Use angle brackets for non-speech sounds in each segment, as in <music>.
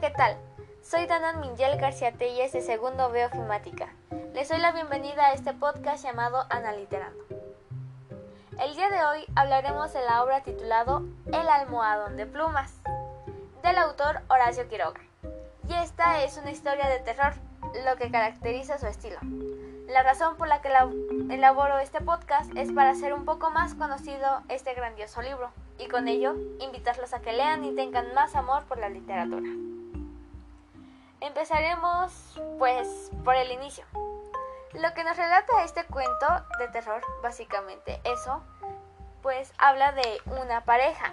¿qué tal? Soy Danan Mingel García Telles de segundo B Ofimática. Les doy la bienvenida a este podcast llamado Analiterando. El día de hoy hablaremos de la obra titulado El almohadón de plumas, del autor Horacio Quiroga. Y esta es una historia de terror, lo que caracteriza su estilo. La razón por la que elaboro este podcast es para hacer un poco más conocido este grandioso libro y con ello invitarlos a que lean y tengan más amor por la literatura. Empezaremos pues por el inicio. Lo que nos relata este cuento de terror, básicamente eso, pues habla de una pareja.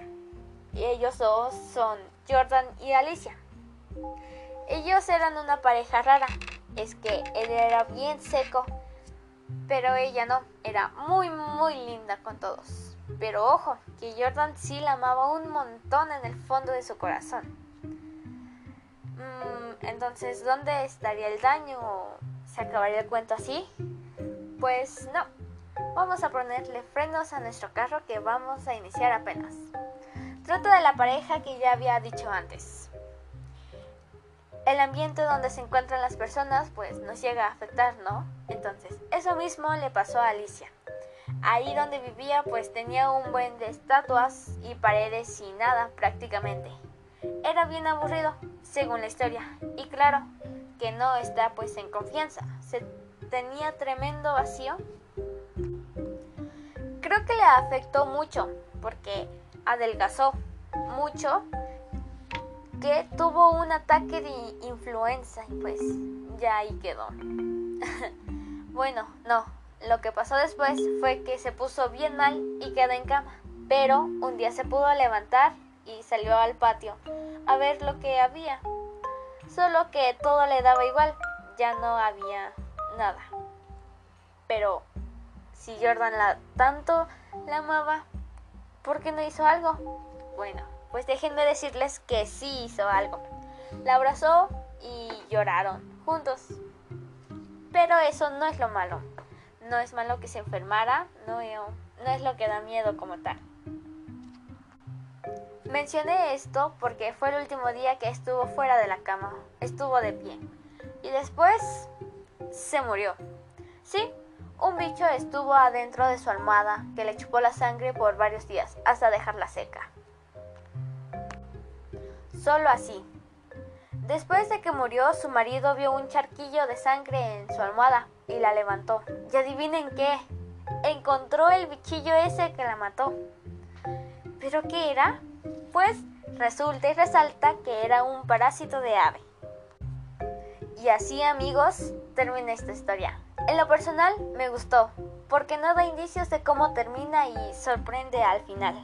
Y ellos dos son Jordan y Alicia. Ellos eran una pareja rara. Es que él era bien seco, pero ella no. Era muy, muy linda con todos. Pero ojo, que Jordan sí la amaba un montón en el fondo de su corazón. Mm, entonces, ¿dónde estaría el daño? ¿Se acabaría el cuento así? Pues no. Vamos a ponerle frenos a nuestro carro que vamos a iniciar apenas. Trata de la pareja que ya había dicho antes. El ambiente donde se encuentran las personas pues nos llega a afectar, ¿no? Entonces, eso mismo le pasó a Alicia. Ahí donde vivía pues tenía un buen de estatuas y paredes y nada prácticamente. Era bien aburrido, según la historia. Y claro, que no está pues en confianza. Se tenía tremendo vacío. Creo que le afectó mucho porque adelgazó mucho que tuvo un ataque de influenza y pues ya ahí quedó. <laughs> bueno, no, lo que pasó después fue que se puso bien mal y quedó en cama, pero un día se pudo levantar y salió al patio a ver lo que había. Solo que todo le daba igual, ya no había nada. Pero si Jordan la tanto la amaba, ¿por qué no hizo algo? Bueno, pues déjenme decirles que sí hizo algo. La abrazó y lloraron juntos. Pero eso no es lo malo no es malo que se enfermara, no, no es lo que da miedo como tal. Mencioné esto porque fue el último día que estuvo fuera de la cama, estuvo de pie. Y después se murió. Sí, un bicho estuvo adentro de su almohada que le chupó la sangre por varios días hasta dejarla seca. Solo así. Después de que murió, su marido vio un charquillo de sangre en su almohada y la levantó. Y adivinen qué, encontró el bichillo ese que la mató. ¿Pero qué era? Pues resulta y resalta que era un parásito de ave. Y así amigos, termina esta historia. En lo personal me gustó, porque no da indicios de cómo termina y sorprende al final.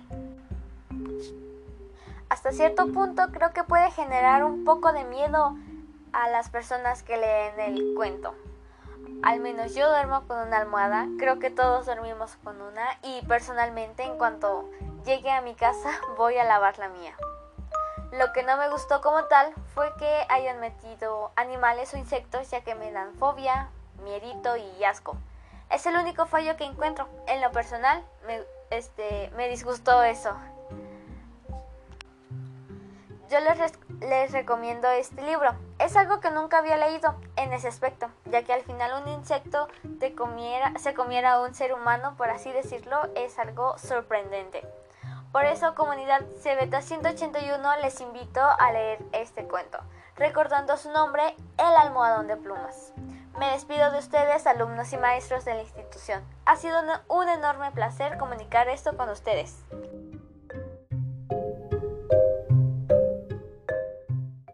Hasta cierto punto creo que puede generar un poco de miedo a las personas que leen el cuento. Al menos yo duermo con una almohada, creo que todos dormimos con una y personalmente en cuanto llegue a mi casa <laughs> voy a lavar la mía. Lo que no me gustó como tal fue que hayan metido animales o insectos ya que me dan fobia, miedito y asco. Es el único fallo que encuentro. En lo personal me, este, me disgustó eso. Yo les, les recomiendo este libro. Es algo que nunca había leído en ese aspecto, ya que al final un insecto comiera, se comiera a un ser humano, por así decirlo, es algo sorprendente. Por eso, comunidad CBT 181 les invito a leer este cuento, recordando su nombre, El almohadón de plumas. Me despido de ustedes, alumnos y maestros de la institución. Ha sido un enorme placer comunicar esto con ustedes.